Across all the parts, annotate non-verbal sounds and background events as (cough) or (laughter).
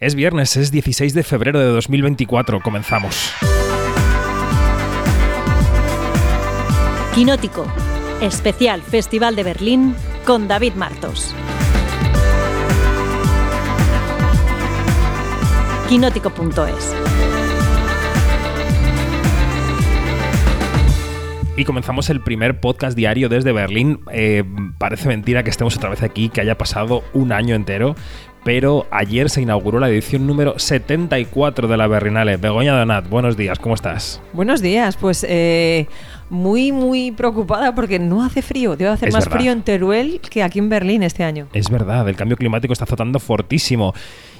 Es viernes, es 16 de febrero de 2024. Comenzamos. Quinótico, especial Festival de Berlín con David Martos. Quinótico.es Y comenzamos el primer podcast diario desde Berlín. Eh, parece mentira que estemos otra vez aquí, que haya pasado un año entero, pero ayer se inauguró la edición número 74 de la Berlinale. Begoña Donat, buenos días, ¿cómo estás? Buenos días, pues eh, muy, muy preocupada porque no hace frío. Debe hacer Es más verdad. frío en Teruel que aquí en Berlín este año. Es verdad, el cambio climático está azotando fortísimo.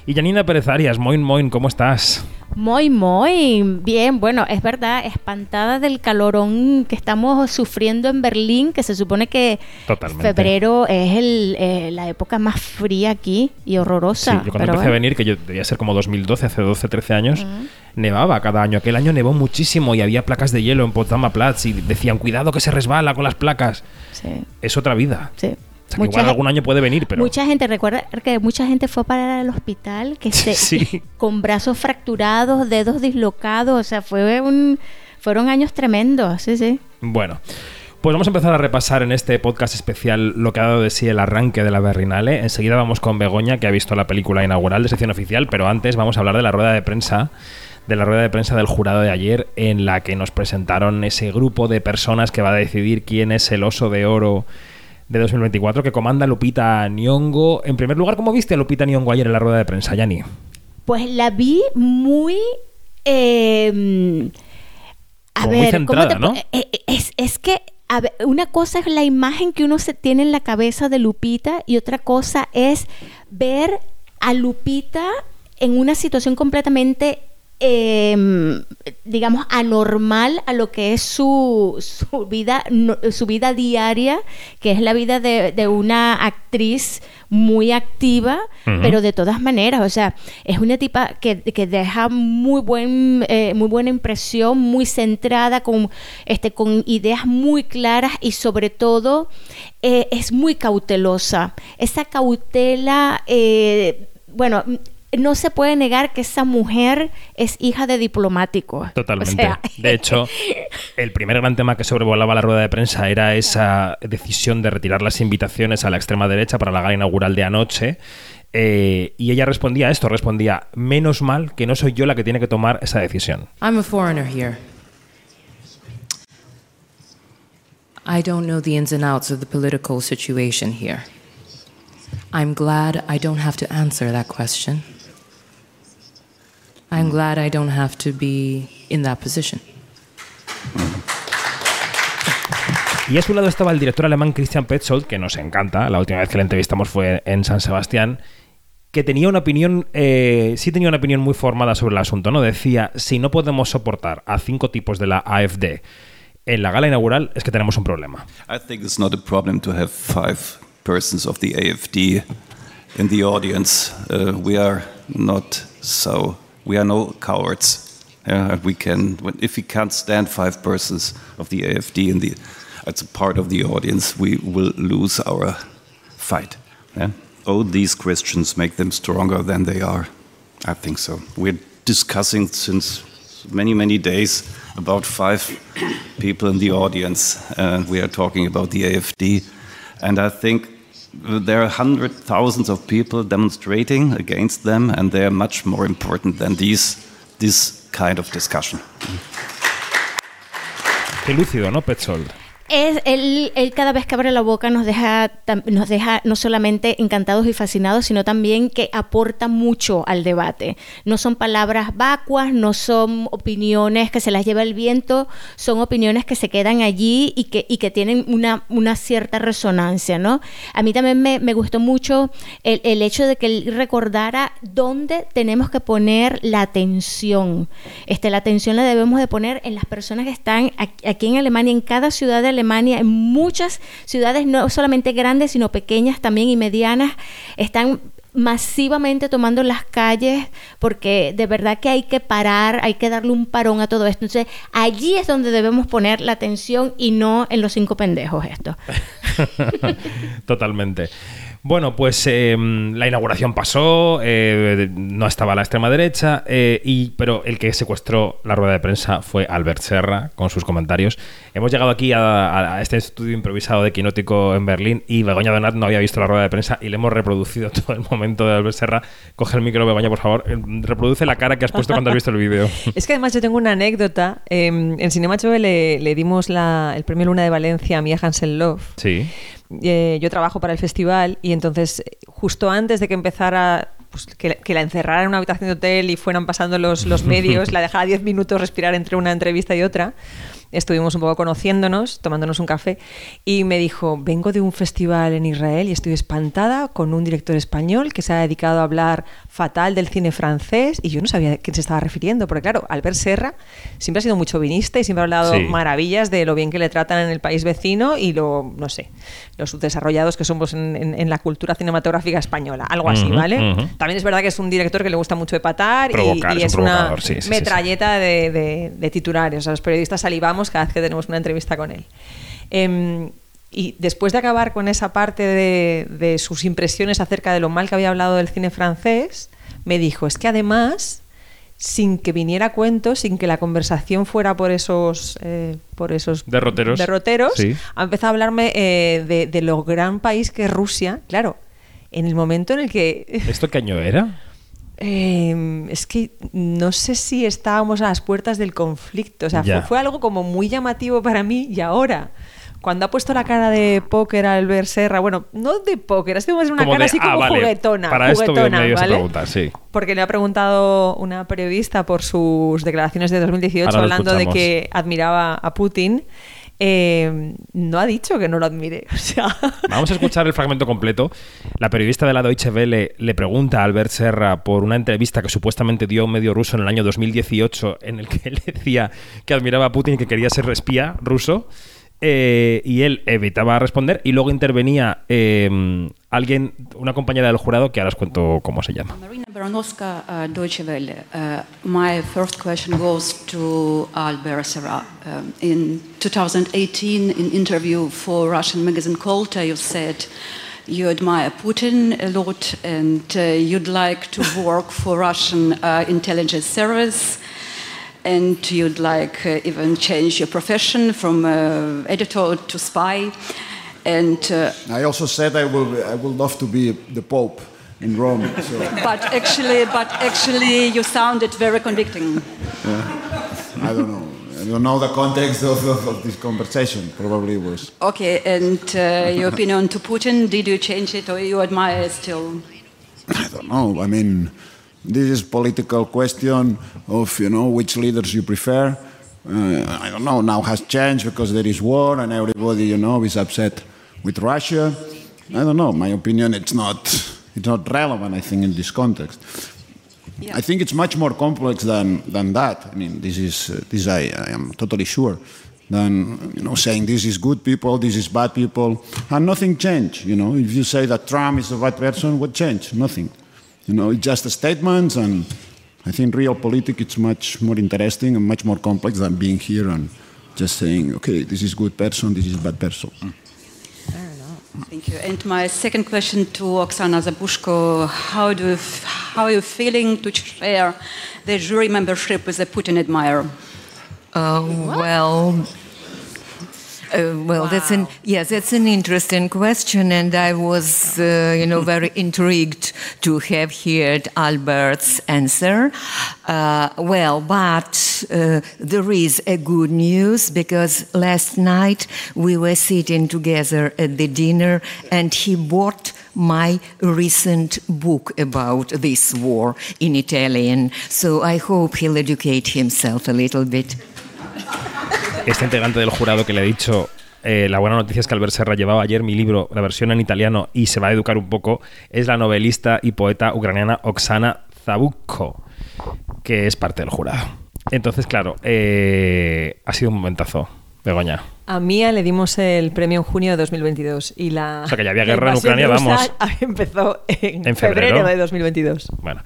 Y Janina Pérez Arias, moin moin, ¿cómo estás? Muy, muy bien. Bueno, es verdad, espantada del calorón que estamos sufriendo en Berlín, que se supone que Totalmente. febrero es el, eh, la época más fría aquí y Sí, horrorosa. yo cuando pero empecé a venir, que yo debía ser como 2012, hace 12, 13 años, nevaba cada año. Aquel año nevó muchísimo y había placas de hielo en Potsdamer Platz y decían, cuidado que se resbala con las placas. Sí, Es otra vida. sí. Sea, que igual algún año puede venir, pero... Mucha gente, recuerda que mucha gente fue para el hospital que (laughs) se, Sí. (laughs) con brazos fracturados, dedos dislocados, o sea, fue un, fueron años tremendos, sí, sí. Bueno, pues vamos a empezar a repasar en este podcast especial lo que ha dado de sí el arranque de la Berrinale. Enseguida vamos con Begoña, que ha visto la película inaugural de sección oficial, pero antes vamos a hablar de la rueda de prensa de la rueda de prensa del jurado de ayer en la que nos presentaron ese grupo de personas que va a decidir quién es el oso de oro de 2024 que comanda Lupita Nyong'o. En primer lugar, ¿cómo viste a Lupita Nyong'o ayer en la rueda de prensa, Yani? Pues la vi muy. eh, a Como muy ver, ¿cómo centrada, te ¿no? eh, eh, Es, es que a ver, una cosa es la imagen que uno se tiene en la cabeza de Lupita y otra cosa es ver a Lupita en una situación completamente, eh, digamos, anormal a lo que es su, su vida, no- su vida diaria, que es la vida de, de una actriz muy activa, pero de todas maneras, o sea, es una tipa que, que deja muy buen, eh, muy buena impresión, muy centrada, con, este, con ideas muy claras y sobre todo eh, es muy cautelosa. Esa cautela, eh, bueno, no se puede negar que esa mujer es hija de diplomáticos. Totalmente. O sea, de hecho, el primer gran tema que sobrevolaba la rueda de prensa era esa decisión de retirar las invitaciones a la extrema derecha para la gala inaugural de anoche. Eh, y ella respondía a esto, respondía, menos mal que no soy yo la que tiene que tomar esa decisión. I'm a foreigner here. I don't know the ins and outs of the political situation here. I'm glad I don't have to answer that question. I'm glad I don't have to be in that position. Y a su lado estaba el director alemán Christian Petzold, que nos encanta, la última vez que le entrevistamos fue en San Sebastián, que tenía una opinión, eh, sí tenía una opinión muy formada sobre el asunto, ¿no? Decía, si no podemos soportar a cinco tipos de la AFD en la gala inaugural, es que tenemos un problema. I think it's not a problem to have five persons of the AFD in the audience. Uh, we are not so. We are no cowards. Yeah, and we can. If we can't stand five persons of the AFD in the, as a part of the audience, we will lose our fight. Yeah? Oh, these Christians make them stronger than they are. I think so. We're discussing since many, many days about five people in the audience. Uh, we are talking about the AFD. And I think there are hundred thousands of people demonstrating against them, and they are much more important than these, this kind of discussion. Qué lúcido, ¿no, Petzold? Es, él, él cada vez que abre la boca nos deja, nos deja no solamente encantados y fascinados, sino también que aporta mucho al debate. No son palabras vacuas, no son opiniones que se las lleva el viento, son opiniones que se quedan allí y que, y que tienen una, una cierta resonancia, ¿no? A mí también me, me gustó mucho el, el hecho de que él recordara dónde tenemos que poner la atención. Este, la atención la debemos de poner en las personas que están aquí, aquí en Alemania, en cada ciudad de Alemania, en muchas ciudades, no solamente grandes, sino pequeñas también y medianas, están masivamente tomando las calles porque de verdad que hay que parar, hay que darle un parón a todo esto. Entonces, allí es donde debemos poner la atención y no en los cinco pendejos esto. (laughs) Totalmente. Bueno, pues eh, la inauguración pasó, eh, no estaba la extrema derecha, eh, y, pero el que secuestró la rueda de prensa fue Albert Serra con sus comentarios. Hemos llegado aquí a, a este estudio improvisado de Quinótico en Berlín y Begoña Donat no había visto la rueda de prensa y le hemos reproducido (laughs) todo el momento de Albert Serra. Coge el micro, Begoña, por favor. Eh, Reproduce la cara que has puesto cuando has visto el vídeo. (laughs) Es que además yo tengo una anécdota. Eh, en Cinema HB le, le dimos la- el premio Luna de Valencia a Mia Hansen Love. Sí. Eh, yo trabajo para el festival y entonces eh, justo antes de que empezara pues, que, que la encerraran en una habitación de hotel y fueran pasando los, los (laughs) medios, la dejara 10 minutos respirar entre una entrevista y otra. Estuvimos un poco conociéndonos, tomándonos un café y me dijo, vengo de un festival en Israel y estoy espantada con un director español que se ha dedicado a hablar fatal del cine francés y yo no sabía a quién se estaba refiriendo, porque claro, Albert Serra siempre ha sido muy chauvinista y siempre ha hablado Sí. maravillas de lo bien que le tratan en el país vecino y lo, no sé, los subdesarrollados que somos en, en- en la cultura cinematográfica española, algo así, Ujú, ¿vale? ujú. También es verdad que es un director que le gusta mucho epatar y, Provocar, y es es, un una sí, sí. metralleta de, de- de titulares. O sea, los periodistas salivamos cada vez que tenemos una entrevista con él. Em, y después de acabar con esa parte de, de sus impresiones acerca de lo mal que había hablado del cine francés, me dijo, es que además, sin que viniera a cuento, sin que la conversación fuera por esos, eh, por esos Derroteros. derroteros, Sí. ha empezado a hablarme eh, de, de lo gran país que es Rusia. Claro, en el momento en el que ¿Esto qué año era? Eh, es que no sé si estábamos a las puertas del conflicto. O sea, fue, fue algo como muy llamativo para mí y ahora. Cuando ha puesto la cara de póker al ver Serra, bueno, no de póker, es como una Como cara de, así ah, como vale, juguetona. para esto juguetona, a ¿vale? sí. Porque le ha preguntado una periodista por sus declaraciones de 2018 Ahora lo hablando de que admiraba a Putin. Eh, no ha dicho que no lo admire. (laughs) Vamos a escuchar el fragmento completo. La periodista de la Deutsche Welle le pregunta a Albert Serra por una entrevista que supuestamente dio un medio ruso en el año 2018 en el que (laughs) él decía que admiraba a Putin y que quería ser espía ruso. Eh, y él evitaba responder y luego intervenía eh, alguien, una compañera del jurado que ahora os cuento cómo se llama. Marina Baranowska, uh, Deutsche Welle. Uh, my first question goes to Albert Serra. Um, in 2018, in interview for Russian magazine Kolta, you said you admire Putin a lot and uh, you'd like to work for Russian uh, intelligence service. And you'd like uh, even change your profession from uh, editor to spy. And uh, I also said I will, I would love to be the Pope in Rome. So, (laughs) but actually, but actually, you sounded very convicting. I don't know. I don't know the context of, of, of this conversation. Probably was. Okay, and uh, your opinion to Putin? Did you change it, or you admire it still? I don't know. I mean, this is political question of you know which leaders you prefer. Uh, I don't know. Now has changed because there is war and everybody you know is upset with Russia. I don't know. My opinion, it's not. It's not relevant. I think in this context. Yeah. I think it's much more complex than, than that. I mean, this is uh, this I, I am totally sure. Than you know, saying this is good people, this is bad people, and nothing changed. You know, if you say that Trump is a bad person, what changed? Nothing. You know, it's just a statement, and I think real politics it's much more interesting and much more complex than being here and just saying, okay, this is good person, this is bad person. Thank you. And my second question to Oksana Zabushko: How do you how are you feeling to share the jury membership with a Putin admirer? Uh, well, uh, well, that's an yes, that's an interesting question, and I was, uh, you know, very (laughs) intrigued to have heard Albert's answer. Uh, well, but uh, there is a good news because last night we were sitting together at the dinner, and he bought my recent book about this war in Italian. So I hope he'll educate himself a little bit. (laughs) Este integrante del jurado que le he dicho, eh, la buena noticia es que Albert Serra llevaba ayer mi libro, la versión en italiano, y se va a educar un poco, es la novelista y poeta ucraniana Oksana Zabukko, que es parte del jurado. Entonces, claro, eh, ha sido un momentazo, Begoña. A Mía le dimos el premio en junio de 2022 y la. O sea, que ya había guerra en Ucrania, vamos. (laughs) Empezó en, En febrero. febrero. de 2022. Bueno,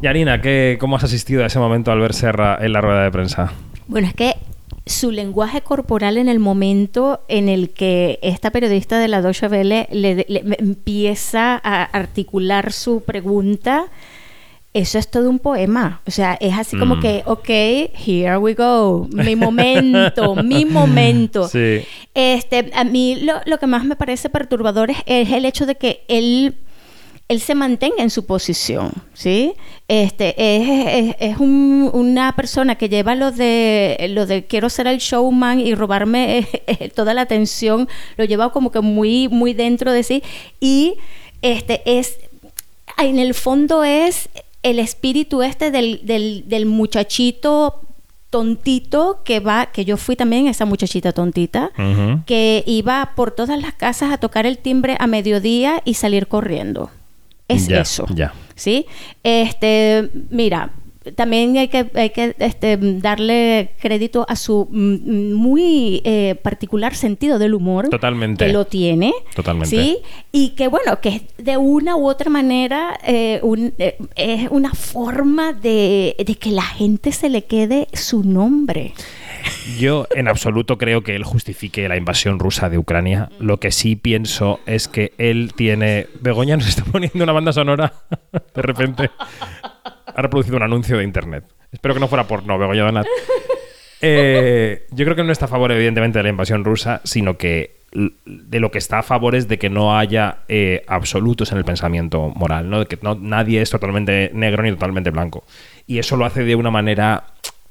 Yarina, ¿qué, ¿cómo has asistido a ese momento al ver Serra en la rueda de prensa? Bueno, es que su lenguaje corporal en el momento en el que esta periodista de la Deutsche Welle le, le- empieza a articular su pregunta, eso es todo un poema. O sea, es así como Mm. que, ok, here we go, mi momento, mi (laughs) momento. Sí. Este, a mí lo, lo que más me parece perturbador es, es el hecho de que él, él se mantenga en su posición, ¿sí? Este, es, es- es un- una persona que lleva lo de, lo de quiero ser el showman y robarme eh, toda la atención, lo lleva como que muy, muy dentro de sí y este es, en el fondo es el espíritu este del, del, del muchachito tontito que va, que yo fui también esa muchachita tontita, que iba por todas las casas a tocar el timbre a mediodía y salir corriendo. Es Ya, eso. ya. ¿Sí? Este, mira, también hay que, hay que este, darle crédito a su mm, muy eh, particular sentido del humor. Totalmente. Que lo tiene. Totalmente. ¿Sí? Y que, bueno, que de una u otra manera eh, un- eh, es una forma de, de que la gente se le quede su nombre. Yo en absoluto creo que él justifique la invasión rusa de Ucrania. Lo que sí pienso es que él tiene... Begoña nos está poniendo una banda sonora (laughs) de repente. Ha reproducido un anuncio de internet. Espero que no fuera porno, Begoña Donat. Eh, yo creo que no está a favor, evidentemente, de la invasión rusa, sino que de lo que está a favor es de que no haya eh, absolutos en el pensamiento moral, ¿no? De que no, nadie es totalmente negro ni totalmente blanco. Y eso lo hace de una manera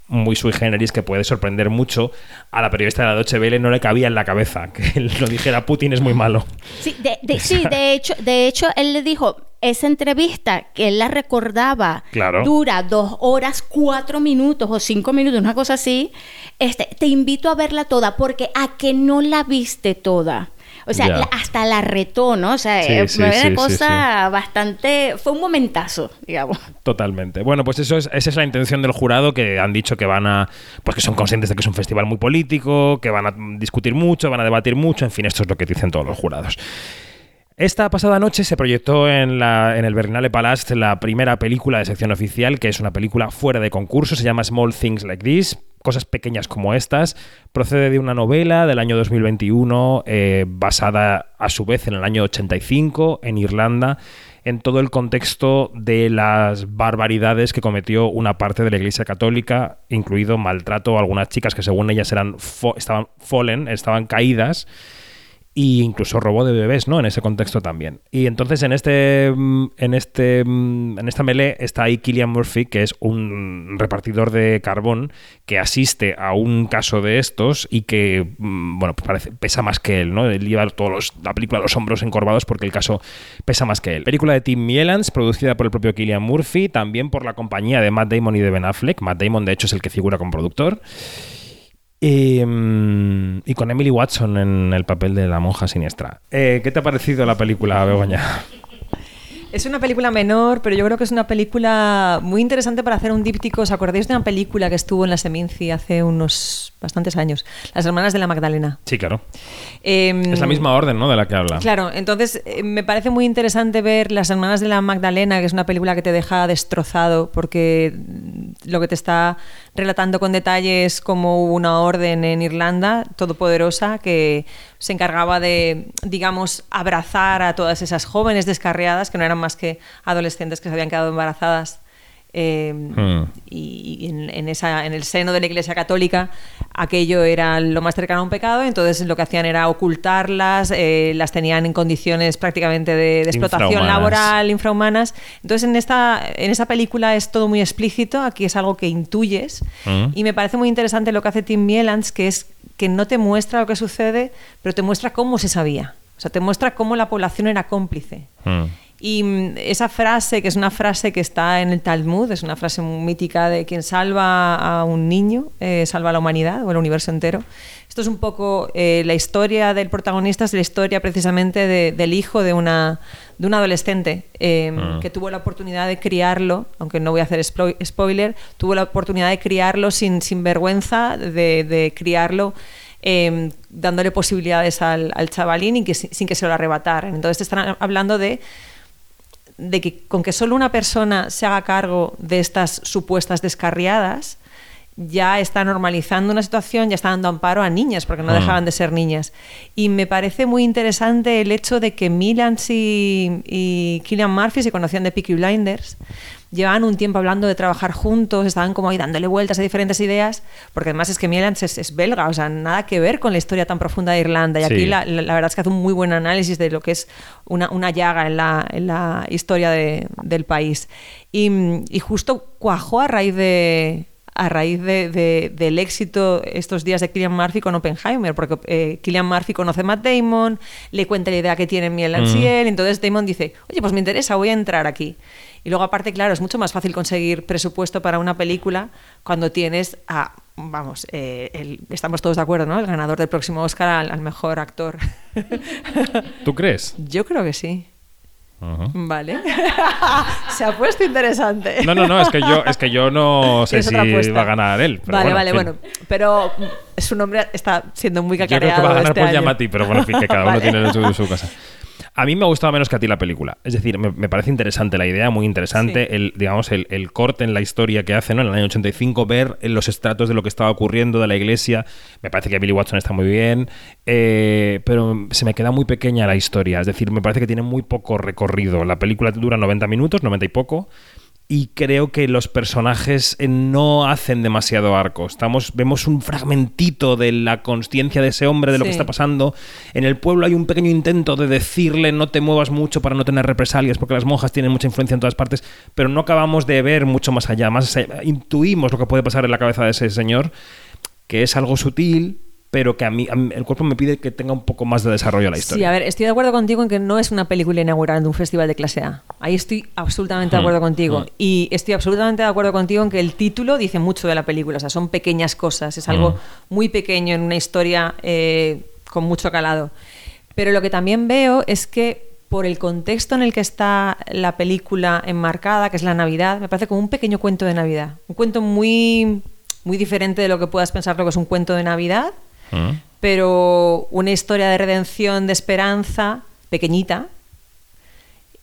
muy sui generis que puede sorprender mucho a la periodista de la Deutsche Welle no le cabía en la cabeza que él lo dijera Putin es muy malo Sí, de, de- sí, de hecho, de hecho, él le dijo, esa entrevista que él la recordaba Claro. dura dos horas, cuatro minutos o cinco minutos, una cosa así. Este, te invito a verla toda, porque a que no la viste toda. O sea, la- hasta la retó, ¿no? O sea, Sí, eh, sí, fue una cosa bastante. Fue un momentazo, digamos. Totalmente. Bueno, pues eso es, esa es la intención del jurado que han dicho que van a, pues que son conscientes de que es un festival muy político, que van a discutir mucho, van a debatir mucho, en fin, esto es lo que dicen todos los jurados. Esta pasada noche se proyectó en, la, en el Berlinale Palast la primera película de sección oficial, que es una película fuera de concurso, se llama Small Things Like This, cosas pequeñas como estas. Procede de una novela del año 2021, eh, basada a su vez en el año 85 en Irlanda, en todo el contexto de las barbaridades que cometió una parte de la Iglesia Católica, incluido maltrato a algunas chicas que según ellas eran estaban fallen, estaban caídas y incluso robo de bebés, ¿no? En ese contexto también. Y entonces en este mm, en este mm, en esta melee está ahí Killian Murphy, que es un repartidor de carbón que asiste a un caso de estos y que mm, bueno, pues parece pesa más que él, ¿no? Él lleva todos los- la película los hombros encorvados porque el caso pesa más que él. Película de Tim Mielans, producida por el propio Killian Murphy, también por la compañía de Matt Damon y de Ben Affleck. Matt Damon de hecho es el que figura como productor. Y, mm, y con Emily Watson en el papel de la monja siniestra. Eh, ¿Qué te ha parecido la película, Begoña? Es una película menor, pero yo creo que es una película muy interesante para hacer un díptico. ¿Os acordáis de una película que estuvo en la Seminci hace unos bastantes años? Las hermanas de la Magdalena. Sí, claro. Em, Es la misma orden, ¿no? De la que habla. Claro, entonces eh, me parece muy interesante ver Las Hermanas de la Magdalena, que es una película que te deja destrozado porque lo que te está relatando con detalles como hubo una orden en Irlanda todopoderosa que se encargaba de, digamos, abrazar a todas esas jóvenes descarriadas que no eran más que adolescentes que se habían quedado embarazadas. Eh, Hmm. y en, en esa, en el seno de la Iglesia Católica aquello era lo más cercano a un pecado, entonces lo que hacían era ocultarlas, eh, las tenían en condiciones prácticamente de, de explotación Infrahumanas. laboral, infrahumanas. Entonces en esta, en esa película es todo muy explícito, aquí es algo que intuyes Mm. y me parece muy interesante lo que hace Tim Mielans, que es que no te muestra lo que sucede, pero te muestra cómo se sabía. O sea, te muestra cómo la población era cómplice. Mm. Y mm, esa frase, que es una frase que está en el Talmud, es una frase muy mítica de quien salva a un niño, eh, salva a la humanidad o el universo entero. Esto es un poco eh, la historia del protagonista, es la historia precisamente de- del hijo de una, de un adolescente eh, Ah. que tuvo la oportunidad de criarlo, aunque no voy a hacer spoiler, tuvo la oportunidad de criarlo sin, sin vergüenza, de, de criarlo eh, dándole posibilidades al, al chavalín y que, sin que se lo arrebataran. Entonces te están hablando de de que con que solo una persona se haga cargo de estas supuestas descarriadas, ya está normalizando una situación, ya está dando amparo a niñas, porque no Mm. dejaban de ser niñas. Y me parece muy interesante el hecho de que Milans y, y Killian Murphy se conocían de Peaky Blinders. Llevaban un tiempo hablando de trabajar juntos, estaban como ahí dándole vueltas a diferentes ideas, porque además es que Milans es, es belga, o sea, nada que ver con la historia tan profunda de Irlanda. Y aquí Sí. la, la- la verdad es que hace un muy buen análisis de lo que es una, una llaga en la, en la historia de- del país. Y, y justo cuajó a raíz de a raíz de- de- del éxito estos días de Killian Murphy con Oppenheimer, porque eh, Killian Murphy conoce a Matt Damon, le cuenta la idea que tiene Miel Mm. y él, entonces Damon dice, oye, pues me interesa, voy a entrar aquí. Y luego aparte, claro, es mucho más fácil conseguir presupuesto para una película cuando tienes a, vamos, eh, el- estamos todos de acuerdo, ¿no? El ganador del próximo Oscar al, al mejor actor. ¿Tú crees? Yo creo que sí. Ajá. Vale. (laughs) Se ha puesto interesante. No, no, no, es que yo, es que yo no (laughs) sé si apuesta. va a ganar él. pero vale, bueno, vale, bueno. Pero mm, su nombre está siendo muy Yo creo cacareado que va a ganar este por. Yamati, pero bueno, en fin, que cada (laughs) uno Vale. tiene su, su cosa. A mí me ha gustado menos que a ti la película. Es decir, me, me parece interesante la idea, muy interesante, Sí. el, digamos, el, el corte en la historia que hace, ¿no? En el año 85, ver los estratos de lo que estaba ocurriendo, de la iglesia. Me parece que Billy Watson está muy bien, eh, pero se me queda muy pequeña la historia. Es decir, me parece que tiene muy poco recorrido. La película dura 90 minutos, 90 y poco. Y creo que los personajes eh, no hacen demasiado arco. Estamos, vemos un fragmentito de la consciencia de ese hombre, de lo que está pasando. En el pueblo hay un pequeño intento de decirle no te muevas mucho para no tener represalias, porque las monjas tienen mucha influencia en todas partes, pero no acabamos de ver mucho más allá. Más allá- intuimos lo que puede pasar en la cabeza de ese señor, que es algo sutil, pero que a mí, a mí el cuerpo me pide que tenga un poco más de desarrollo la Sí, historia. a ver, estoy de acuerdo contigo en que no es una película inaugural de un festival de clase A. Ahí estoy absolutamente de Hmm, acuerdo contigo. hmm. Y estoy absolutamente de acuerdo contigo en que el título dice mucho de la película. O sea, son pequeñas cosas. Es algo Hmm. muy pequeño en una historia eh, con mucho calado. Pero lo que también veo es que por el contexto en el que está la película enmarcada, que es la Navidad, me parece como un pequeño cuento de Navidad. Un cuento muy, muy diferente de lo que puedas pensar lo que es un cuento de Navidad ¿Mm? pero una historia de redención, de esperanza, pequeñita,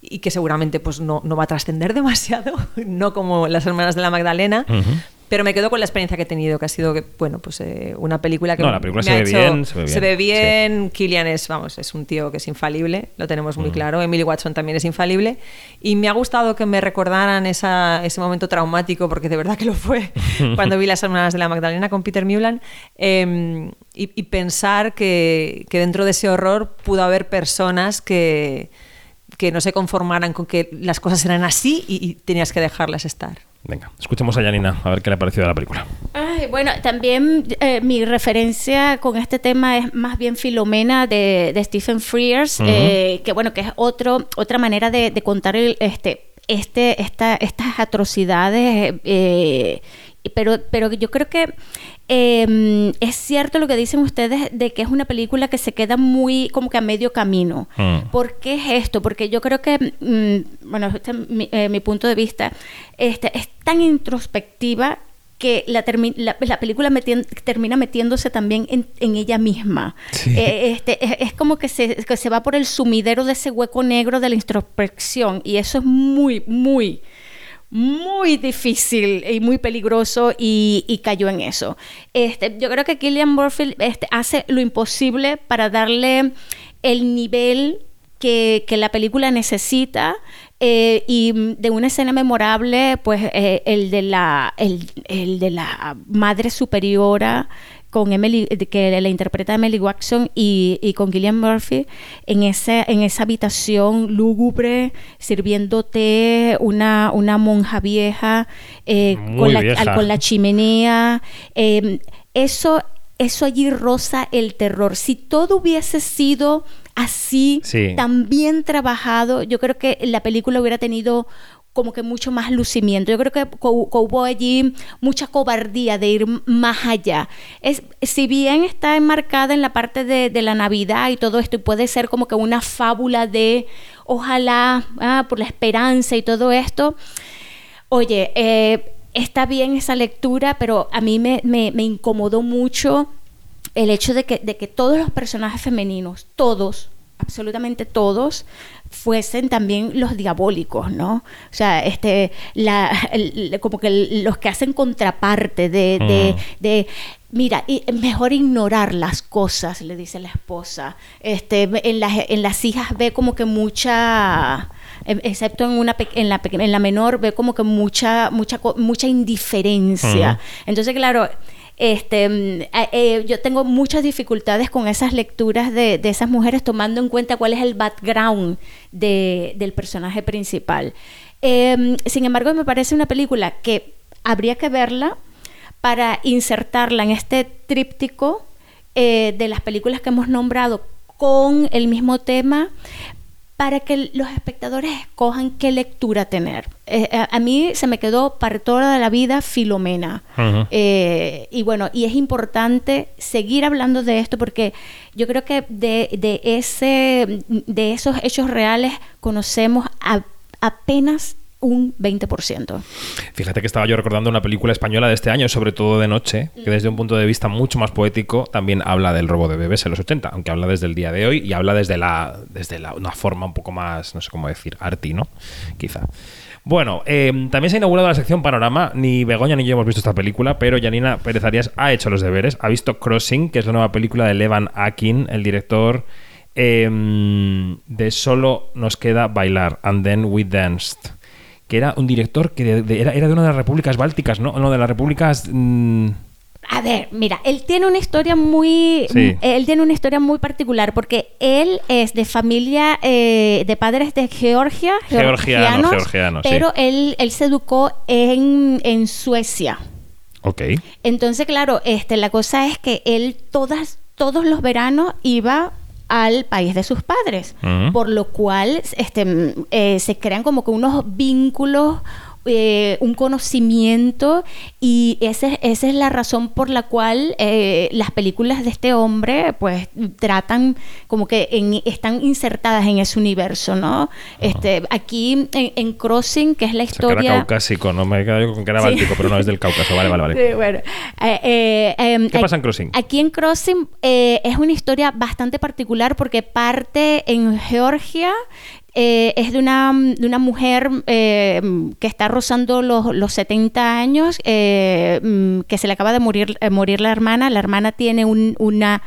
y que seguramente pues, no, no va a trascender (laughs) demasiado, no como Las Hermanas de la Magdalena, Ujú. pero me quedo con la experiencia que he tenido, que ha sido que, bueno, pues eh, una película que No, la película me se ha ve hecho- bien, se ve bien, bien, Killian es, vamos, es un tío que es infalible, lo tenemos muy claro, Emily Watson también es infalible, y me ha gustado que me recordaran esa, ese momento traumático, porque de verdad que lo fue, (laughs) cuando vi Las Hermanas de la Magdalena con Peter Mewland, eh, y, y pensar que, que dentro de ese horror pudo haber personas que, que no se conformaran con que las cosas eran así y, y tenías que dejarlas estar. Venga, escuchemos a Janina, a ver qué le ha parecido de la película. Ay, bueno, también eh, mi referencia con este tema es más bien Filomena de, de Stephen Frears, Ujú. eh, que bueno, que es otro, otra manera de, de contar el, este, este, esta, estas atrocidades, eh, pero, pero yo creo que eh, es cierto lo que dicen ustedes de que es una película que se queda muy como que a medio camino. Mm. ¿Por qué es esto? Porque yo creo que, mm, bueno, este es mi, eh, mi punto de vista, este, es tan introspectiva que la, la, la película termina metiéndose también en, en ella misma. Sí. Eh, este, es, es como que se, que se va por el sumidero de ese hueco negro de la introspección y eso es muy, muy, muy difícil y muy peligroso y, cayó en eso. Este, yo creo que Killian Murphy este, hace lo imposible para darle el nivel que, que la película necesita eh, y de una escena memorable, pues eh, el, de la, el, el de la madre superiora con Emily, de- que la interpreta Emily Watson y, y con Gillian Murphy en, ese, en esa habitación lúgubre, sirviendo té, una, una monja vieja, eh, con, la, vieja. al- con la chimenea. eh, eso, eso allí roza el terror. Si todo hubiese sido así, Sí. tan bien trabajado, yo creo que la película hubiera tenido como que mucho más lucimiento. Yo creo que, hubo allí mucha cobardía de ir más allá. Es, si bien está enmarcada en la parte de, la Navidad y todo esto, y puede ser como que una fábula de ojalá ah, por la esperanza y todo esto, Oye, eh, está bien esa lectura, pero a mí me, me- me incomodó mucho el hecho de que, de que todos los personajes femeninos, todos, absolutamente todos fuesen también los diabólicos, ¿no? O sea, este, la, el- como que los que hacen contraparte de, de, Mm. de, mira, y mejor ignorar las cosas, le dice la esposa. Este, en las, en las hijas ve como que mucha em, excepto en una en la en la menor ve como que mucha mucha mucha indiferencia. Ujú. Entonces, claro, este, mm, eh, eh, yo tengo muchas dificultades con esas lecturas de, esas mujeres, tomando en cuenta cuál es el background de- del personaje principal. Eh, sin embargo, me parece una película que habría que verla para insertarla en este tríptico eh, de las películas que hemos nombrado con el mismo tema para que los espectadores escojan qué lectura tener. Eh, a, a mí se me quedó para toda la vida Filomena. Eh, y bueno, y es importante seguir hablando de esto porque yo creo que de, de ese, de esos hechos reales conocemos a- apenas un 20%. Fíjate que estaba yo recordando una película española de este año, sobre todo de noche, que desde un punto de vista mucho más poético también habla del robo de bebés en los 80, aunque habla desde el día de hoy y habla desde la desde la, una forma un poco más, no sé cómo decir, arty, ¿no? Quizá. Bueno, eh, también se ha inaugurado la sección Panorama. Ni Begoña ni yo hemos visto esta película, pero Janina Pérez Arias ha hecho los deberes. Ha visto Crossing, que es la nueva película de Levan Akin, el director eh, de Solo nos queda bailar, And Then We Danced. Que era un director que de- de- era, era de una de las repúblicas bálticas, ¿no? No, de las repúblicas. mm, A ver, mira, él tiene una historia muy, Sí. él tiene una historia muy particular porque él es de familia eh, de padres de Georgia, Georgiano, georgianos, georgiano, sí. pero él, él se educó en, en Suecia. ok. Entonces, claro, este, la cosa es que él todas, todos los veranos iba al país de sus padres, por lo cual este, mm, eh, se crean como que unos vínculos, eh, un conocimiento y ese- esa es la razón por la cual eh, las películas de este hombre pues tratan como que en- están insertadas en ese universo, ¿no? Este, aquí en, en Crossing, que es la O sea, que era historia... caucásico, no me he quedado yo con que era Sí. báltico, pero no es del Cáucaso. Vale, vale, vale. Sí, bueno. Eh, eh, em, ¿Qué pasa en Crossing? Aquí en Crossing es una historia bastante particular porque parte en Georgia. Eh, es de una, de una mujer eh, que está rozando los, los 70 años, eh, mm, que se le acaba de morir, morir la hermana. La hermana tiene un- una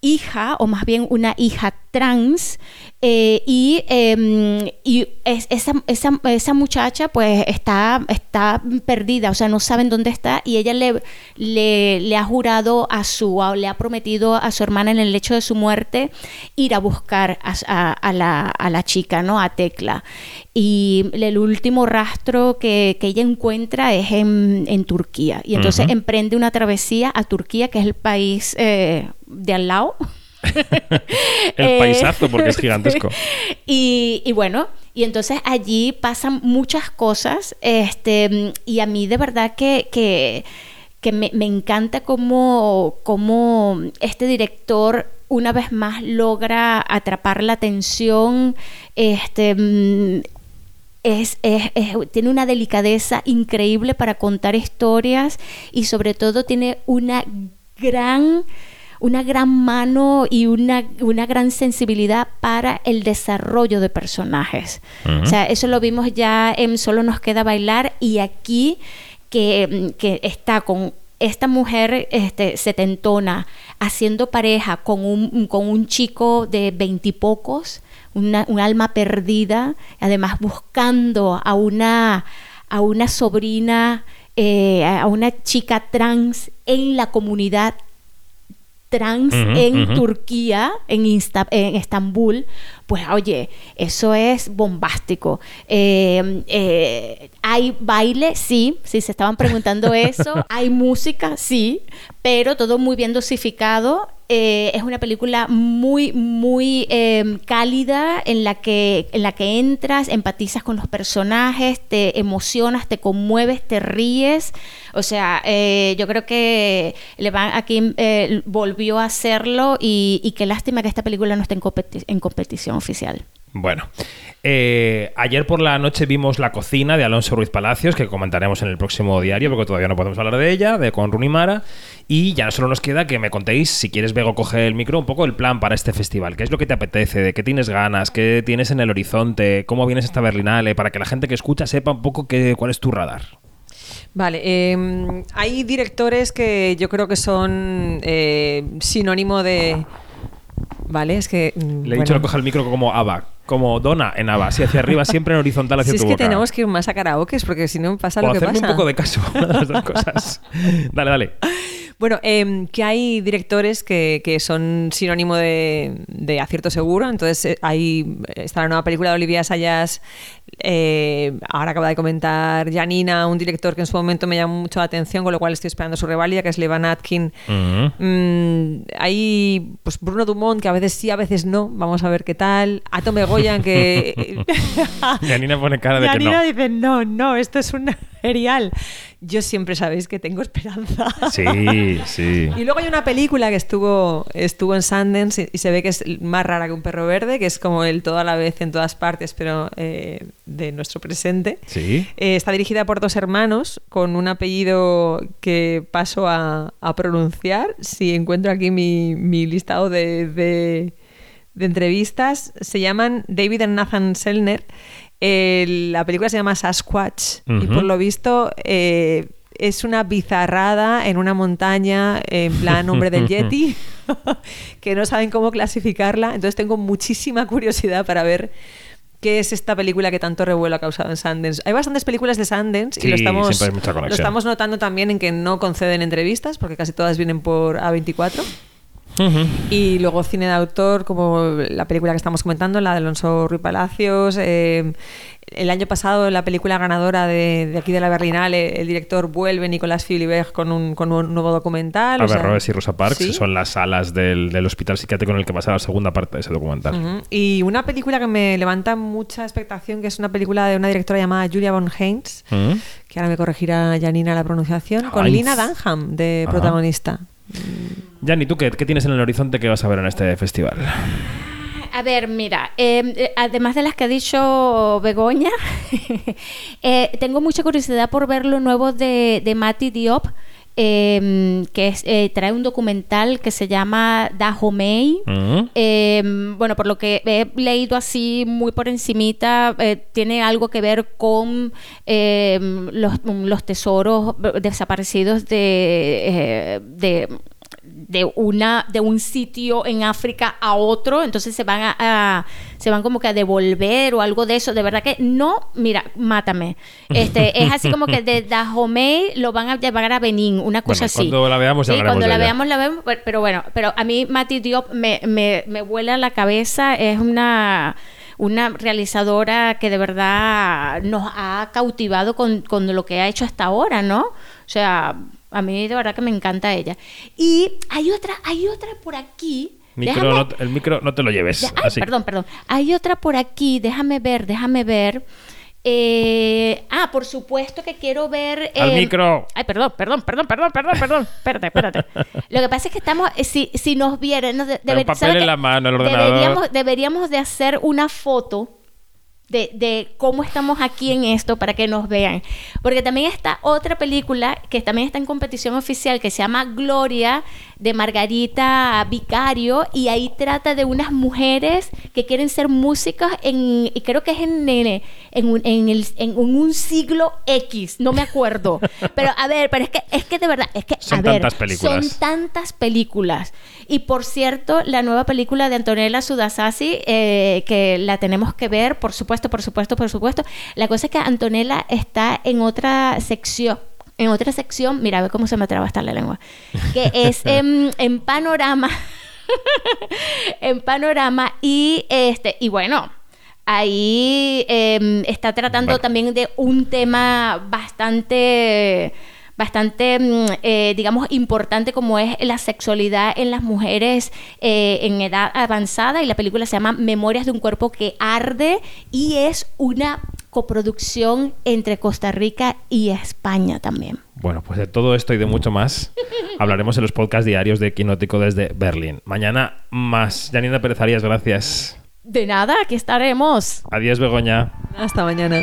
hija, o más bien una hija trans, eh, y, eh, y es- esa, esa, esa muchacha pues está, está perdida, o sea, no saben dónde está, y ella le, le, le ha jurado a su, a- le ha prometido a su hermana en el lecho de su muerte ir a buscar a, a- a la, a la chica, ¿no? A Tecla. Y el último rastro que, que ella encuentra es en, en Turquía. Y entonces Ujú. emprende una travesía a Turquía, que es el país eh, de al lado. (laughs) El Eh, paisazo, porque es (laughs) gigantesco. y, y bueno, y entonces allí pasan muchas cosas, este, y a mí de verdad que, que, que me, me encanta cómo, cómo este director una vez más logra atrapar la atención, este, mm, es, es- es- tiene una delicadeza increíble para contar historias y sobre todo tiene una gran una gran mano y una, una gran sensibilidad para el desarrollo de personajes. O sea, eso lo vimos ya en Solo nos queda bailar y aquí que, que está con esta mujer este, setentona haciendo pareja con un, con un chico de veintipocos, una, un alma perdida, además buscando a una, a una sobrina, eh, a una chica trans en la comunidad trans en. Turquía, en, Insta- en Estambul, pues oye, eso es bombástico. Eh, eh, hay baile, sí, sí, se estaban preguntando eso. (laughs) hay música, sí, pero todo muy bien dosificado. Eh, es una película muy, muy eh, cálida en la, que, en la que entras, empatizas con los personajes, te emocionas, te conmueves, te ríes. O sea, eh, yo creo que Levan aquí eh, volvió a hacerlo y, y qué lástima que esta película no esté en, competi- en competición oficial. Bueno, eh, ayer por la noche vimos La cocina de Alonso Ruiz Palacios, que comentaremos en el próximo diario, porque todavía no podemos hablar de ella, de con Runimara. Y ya solo nos queda que me contéis, si quieres, Bego, coge el micro, un poco el plan para este festival. ¿Qué es lo que te apetece? ¿De qué tienes ganas? ¿Qué tienes en el horizonte? ¿Cómo vienes esta Berlinale? Para que la gente que escucha sepa un poco qué, cuál es tu radar. Vale, eh, hay directores que yo creo que son eh, sinónimo de... Vale, es que... mm, Le he bueno. dicho que coja el micro como ABBA, como Donna en ABBA, así hacia arriba, siempre en horizontal hacia Si es tu que boca. tenemos que ir más a karaokes porque si no pasa o lo que pasa. un poco de caso, (laughs) una de las dos cosas. dale, dale. Bueno, em, que hay directores que, que son sinónimo de, de acierto seguro. Entonces, eh, ahí está la nueva película de Olivia Sayas. eh, ahora acaba de comentar Janina, un director que en su momento me llamó mucho la atención, con lo cual estoy esperando su revalida, que es Levan Atkin. Mm, hay pues Bruno Dumont, que a veces sí, a veces no. Vamos a ver qué tal. Atom Egoyan, que. (laughs) (laughs) Janina pone cara de que Janina no. dice: No, no, esto es un serial. Yo siempre sabéis que tengo esperanza. Sí, sí. (laughs) Y luego hay una película que estuvo, estuvo en Sundance y, y se ve que es más rara que un perro verde, que es como el todo a la vez en todas partes, pero eh, de nuestro presente. Sí. Eh, está dirigida por dos hermanos con un apellido que paso a, a pronunciar. Si encuentro aquí mi, mi listado de, de- de entrevistas, se llaman David and Nathan Selner. Eh, la película se llama Sasquatch y por lo visto eh, es una bizarrada en una montaña en plan hombre del (laughs) Yeti (laughs) que no saben cómo clasificarla. Entonces tengo muchísima curiosidad para ver qué es esta película que tanto revuelo ha causado en Sundance. Hay bastantes películas de Sundance y lo estamos notando también en que no conceden entrevistas porque casi todas vienen por A24. Y luego cine de autor, como la película que estamos comentando, la de Alonso Ruiz Palacios. eh, el año pasado, la película ganadora de, de aquí de la Berlinale, el director vuelve, Nicolás Philibert, con un, con un nuevo documental. Averroes y Rosa Parks sí. son las salas del, del hospital psiquiátrico en el que pasa la segunda parte de ese documental. Y una película que me levanta mucha expectación, que es una película de una directora llamada Julia von ¿Mm? que ahora me corregirá Janina la pronunciación, con Heinz. Lina Dunham de Ajá. Protagonista. Yanni, ¿tú qué, qué tienes en el horizonte que vas a ver en este festival? A ver, mira, eh, eh, además de las que ha dicho Begoña, (laughs) eh, tengo mucha curiosidad por ver lo nuevo de Mati Diop, eh, que es, eh, trae un documental que se llama Dahomey. ¿Mm? Eh, bueno, por lo que he leído así muy por encimita, eh, tiene algo que ver con eh, los, los tesoros desaparecidos de, eh, de de una de un sitio en África a otro, entonces se van a, a- se van como que a devolver o algo de eso. De verdad que no, mira, mátame. Este es así como que de Dahomey lo van a llevar a Benín, una cosa Bueno, así. cuando la veamos ya Sí, hablaremos cuando de la ella. veamos la vemos, pero, pero bueno, pero a mí Mati Diop me, me, me vuela la cabeza, es una una realizadora que de verdad nos ha cautivado con, con lo que ha hecho hasta ahora, ¿no? O sea, a mí de verdad que me encanta ella. Y hay otra, hay otra por aquí. Micro, Déjame- no el micro no te lo lleves. de- ay, así. perdón, perdón. Hay otra por aquí, déjame ver, déjame ver. Eh, ah, por supuesto que quiero ver. Al eh, micro. Ay, perdón, perdón, perdón, perdón, perdón, perdón. Espérate, espérate. Lo que pasa es que estamos, eh, si, si nos vieran, nos de- deber- papel ¿sabes en la mano, el ordenador. Deberíamos, deberíamos de hacer una foto de, cómo estamos aquí en esto para que nos vean. Porque también está otra película que también está en competición oficial que se llama Gloria de Margarita Vicario y ahí trata de unas mujeres que quieren ser músicas en, y creo que es en, en, en un, en el- en un siglo X, no me acuerdo. (laughs) Pero a ver, pero es que, es que de verdad, es que Son a ver, tantas películas. son tantas películas. Y por cierto, la nueva película de Antonella Sudasasi, eh, que la tenemos que ver, por supuesto, por supuesto, por supuesto. La cosa es que Antonella está en otra sección. En otra sección, mira, ve cómo se me traba hasta la lengua. Que es (laughs) en, en panorama. (laughs) en panorama. Y este, y bueno, ahí eh, está tratando Bueno. también de un tema bastante bastante, mm, eh, digamos, importante como es la sexualidad en las mujeres eh, en edad avanzada y la película se llama Memorias de un cuerpo que arde y es una coproducción entre Costa Rica y España también. Bueno, pues de todo esto y de mucho más hablaremos en los podcasts diarios de Quinótico desde Berlín. Mañana más. Janina Pérez Arias, gracias. De nada, aquí estaremos. Adiós, Begoña. Hasta mañana.